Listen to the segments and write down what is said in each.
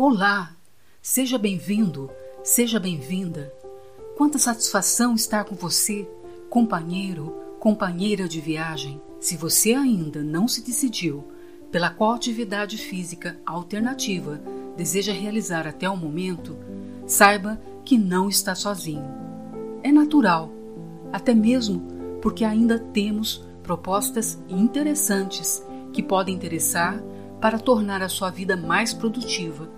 Olá, seja bem-vindo, seja bem-vinda. Quanta satisfação estar com você, companheiro, companheira de viagem. Se você ainda não se decidiu pela qual atividade física alternativa deseja realizar até o momento, saiba que não está sozinho. É natural, até mesmo porque ainda temos propostas interessantes que podem interessar para tornar a sua vida mais produtiva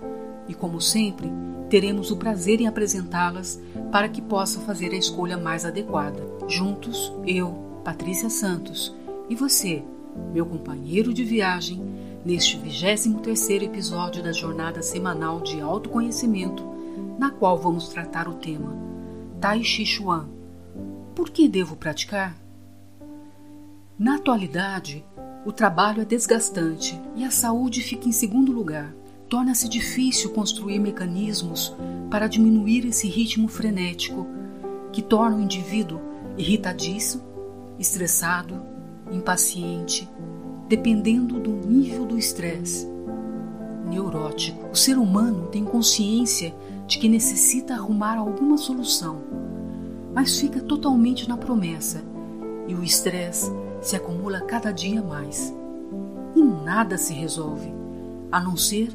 e, como sempre, teremos o prazer em apresentá-las para que possa fazer a escolha mais adequada. Juntos, eu, Patrícia Santos, e você, meu companheiro de viagem, neste 23 episódio da jornada semanal de autoconhecimento, na qual vamos tratar o tema Tai Chi Chuan. Por que devo praticar? Na atualidade, o trabalho é desgastante e a saúde fica em segundo lugar torna-se difícil construir mecanismos para diminuir esse ritmo frenético que torna o indivíduo irritadiço, estressado, impaciente, dependendo do nível do estresse. Neurótico. O ser humano tem consciência de que necessita arrumar alguma solução, mas fica totalmente na promessa e o estresse se acumula cada dia mais. E nada se resolve, a não ser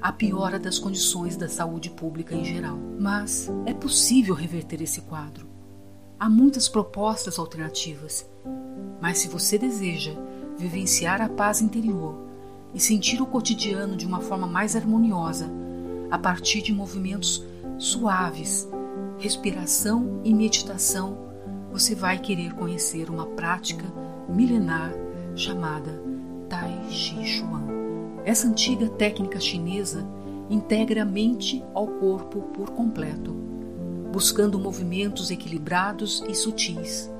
a piora das condições da saúde pública em geral. Mas é possível reverter esse quadro. Há muitas propostas alternativas, mas se você deseja vivenciar a paz interior e sentir o cotidiano de uma forma mais harmoniosa, a partir de movimentos suaves, respiração e meditação, você vai querer conhecer uma prática milenar chamada Tai Chi Chuan. Essa antiga técnica chinesa integra a mente ao corpo por completo, buscando movimentos equilibrados e sutis.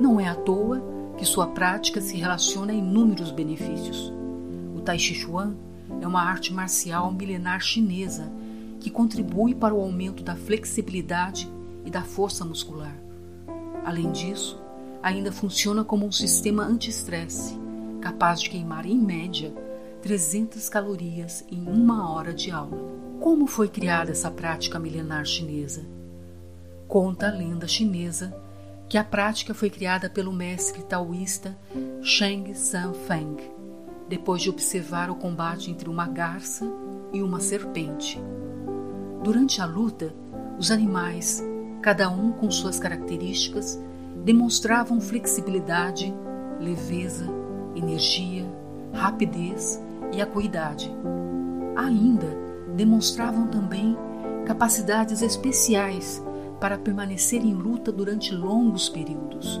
Não é à toa que sua prática se relaciona a inúmeros benefícios. O Tai Chi Chuan é uma arte marcial milenar chinesa que contribui para o aumento da flexibilidade e da força muscular. Além disso, ainda funciona como um sistema anti-estresse, capaz de queimar em média 300 calorias em uma hora de aula. Como foi criada essa prática milenar chinesa? Conta a lenda chinesa que a prática foi criada pelo mestre taoísta Sheng San Feng, depois de observar o combate entre uma garça e uma serpente. Durante a luta, os animais, cada um com suas características, demonstravam flexibilidade, leveza, energia, rapidez e acuidade. Ainda demonstravam também capacidades especiais para permanecer em luta durante longos períodos.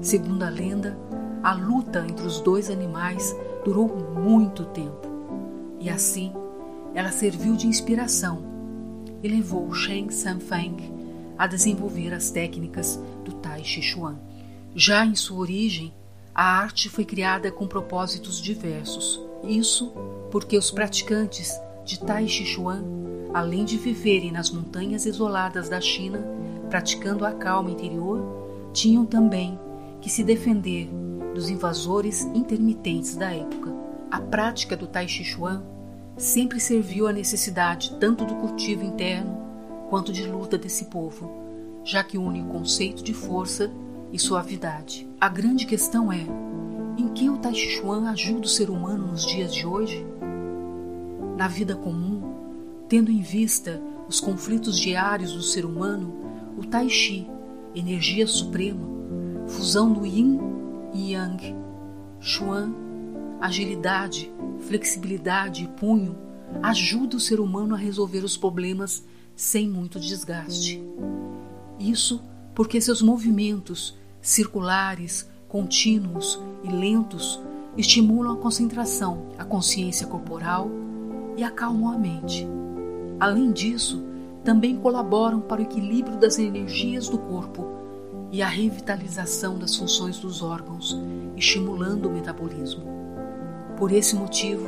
Segundo a lenda, a luta entre os dois animais durou muito tempo e assim ela serviu de inspiração e levou Sheng Sanfeng a desenvolver as técnicas do Tai Chi Chuan. Já em sua origem, a arte foi criada com propósitos diversos. Isso porque os praticantes de Tai Chi Chuan, além de viverem nas montanhas isoladas da China, praticando a calma interior, tinham também que se defender dos invasores intermitentes da época. A prática do Tai Chi Chuan sempre serviu à necessidade tanto do cultivo interno quanto de luta desse povo, já que une o conceito de força e suavidade. A grande questão é que o Tai Chi Chuan ajuda o ser humano nos dias de hoje? Na vida comum, tendo em vista os conflitos diários do ser humano, o Tai Chi, energia suprema, fusão do Yin e Yang, Chuan, agilidade, flexibilidade e punho, ajuda o ser humano a resolver os problemas sem muito desgaste. Isso porque seus movimentos circulares, contínuos e lentos estimulam a concentração, a consciência corporal e acalmam a mente. Além disso, também colaboram para o equilíbrio das energias do corpo e a revitalização das funções dos órgãos, estimulando o metabolismo. Por esse motivo,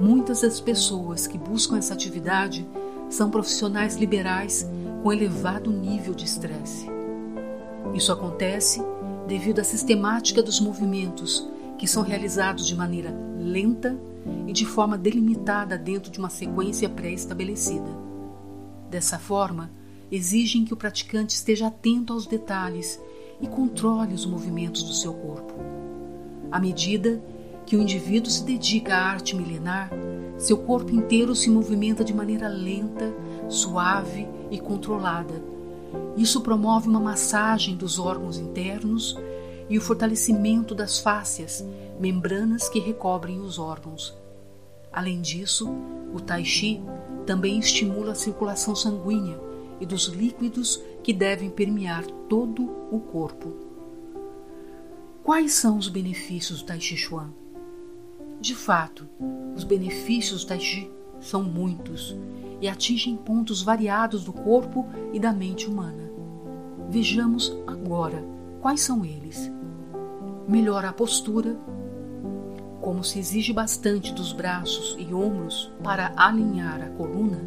muitas das pessoas que buscam essa atividade são profissionais liberais com elevado nível de estresse. Isso acontece devido à sistemática dos movimentos que são realizados de maneira lenta e de forma delimitada dentro de uma sequência pré-estabelecida. Dessa forma, exigem que o praticante esteja atento aos detalhes e controle os movimentos do seu corpo. À medida que o indivíduo se dedica à arte milenar, seu corpo inteiro se movimenta de maneira lenta, suave e controlada. Isso promove uma massagem dos órgãos internos e o fortalecimento das fáscias, membranas que recobrem os órgãos. Além disso, o Tai Chi também estimula a circulação sanguínea e dos líquidos que devem permear todo o corpo. Quais são os benefícios do Tai Chi Chuan? De fato, os benefícios do Tai Chi são muitos e atingem pontos variados do corpo e da mente humana. Vejamos agora quais são eles. Melhora a postura, como se exige bastante dos braços e ombros para alinhar a coluna,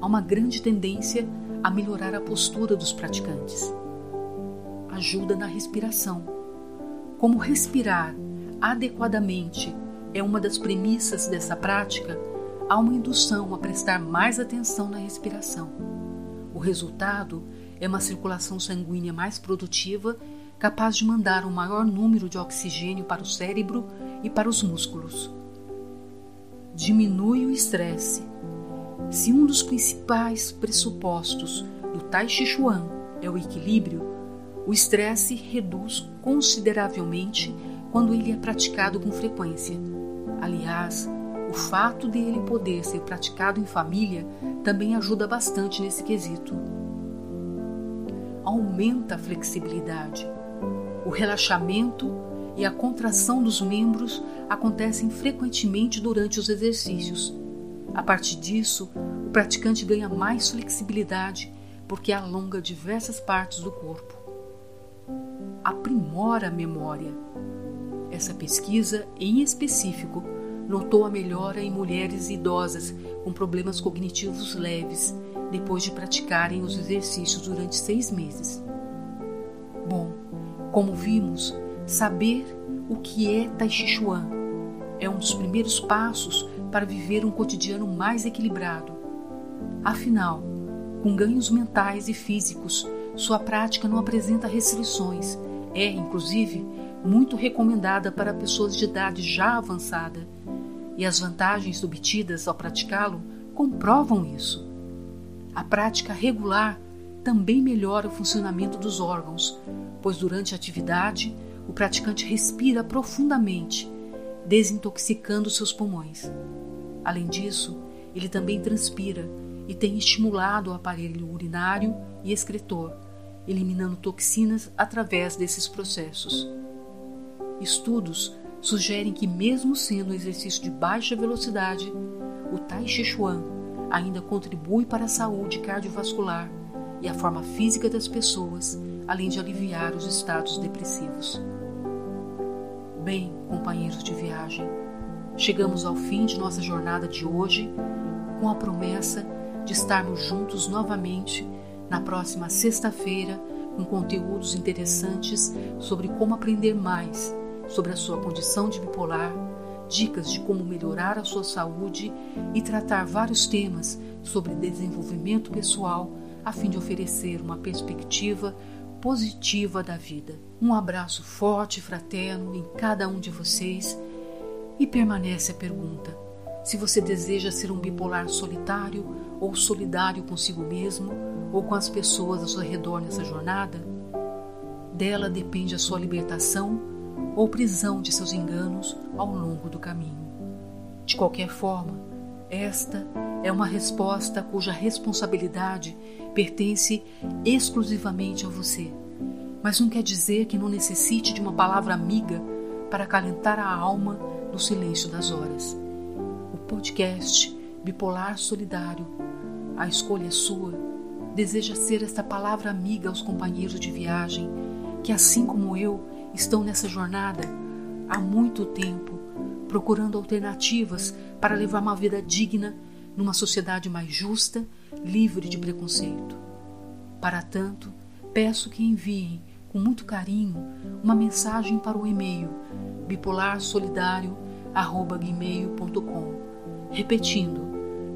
há uma grande tendência a melhorar a postura dos praticantes. Ajuda na respiração. Como respirar adequadamente é uma das premissas dessa prática, há uma indução a prestar mais atenção na respiração. O resultado é uma circulação sanguínea mais produtiva, capaz de mandar um maior número de oxigênio para o cérebro e para os músculos. Diminui o estresse. Se um dos principais pressupostos do Tai Chi Chuan é o equilíbrio, o estresse reduz consideravelmente quando ele é praticado com frequência. Aliás, o fato de ele poder ser praticado em família também ajuda bastante nesse quesito. Aumenta a flexibilidade. O relaxamento e a contração dos membros acontecem frequentemente durante os exercícios. A partir disso, o praticante ganha mais flexibilidade porque alonga diversas partes do corpo. Aprimora a memória. Essa pesquisa, em específico, notou a melhora em mulheres idosas com problemas cognitivos leves depois de praticarem os exercícios durante seis meses. Bom, como vimos, Saber o que é Tai Chi Chuan é um dos primeiros passos para viver um cotidiano mais equilibrado. Afinal, com ganhos mentais e físicos, sua prática não apresenta restrições. É, inclusive, muito recomendada para pessoas de idade já avançada. E as vantagens obtidas ao praticá-lo comprovam isso. A prática regular também melhora o funcionamento dos órgãos, pois durante a atividade o praticante respira profundamente, desintoxicando seus pulmões. Além disso, ele também transpira e tem estimulado o aparelho urinário e excretor, eliminando toxinas através desses processos. Estudos sugerem que, mesmo sendo um exercício de baixa velocidade, o Tai Chi Chuan ainda contribui para a saúde cardiovascular e a forma física das pessoas, além de aliviar os estados depressivos. Bem, companheiros de viagem, chegamos ao fim de nossa jornada de hoje com a promessa de estarmos juntos novamente na próxima sexta-feira com conteúdos interessantes sobre como aprender mais sobre a sua condição de bipolar, dicas de como melhorar a sua saúde e tratar vários temas sobre desenvolvimento pessoal a fim de oferecer uma perspectiva positiva da vida. Um abraço forte e fraterno em cada um de vocês e permanece a pergunta: se você deseja ser um bipolar solitário ou solidário consigo mesmo ou com as pessoas ao seu redor nessa jornada, dela depende a sua libertação ou prisão de seus enganos ao longo do caminho. De qualquer forma, esta é uma resposta cuja responsabilidade pertence exclusivamente a você. Mas não quer dizer que não necessite de uma palavra amiga para acalentar a alma no silêncio das horas. Podcast Bipolar Solidário, a escolha é sua, deseja ser esta palavra amiga aos companheiros de viagem que, assim como eu, estão nessa jornada há muito tempo, procurando alternativas para levar uma vida digna numa sociedade mais justa, livre de preconceito. Para tanto, peço que enviem com muito carinho uma mensagem para o e-mail bipolarsolidario@gmail.com. Repetindo,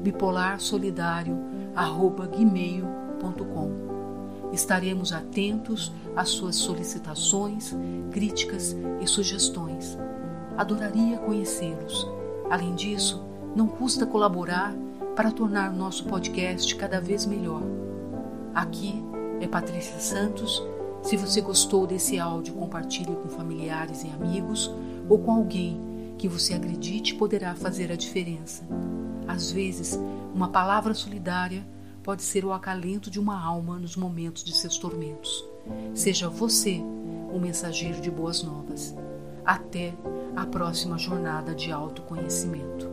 bipolarsolidario@gmail.com. Estaremos atentos às suas solicitações, críticas e sugestões. Adoraria conhecê-los. Além disso, não custa colaborar para tornar nosso podcast cada vez melhor. Aqui é Patrícia Santos. Se você gostou desse áudio, compartilhe com familiares e amigos ou com alguém que você acredite poderá fazer a diferença. Às vezes, uma palavra solidária pode ser o acalento de uma alma nos momentos de seus tormentos. Seja você o mensageiro de boas novas. Até a próxima jornada de autoconhecimento.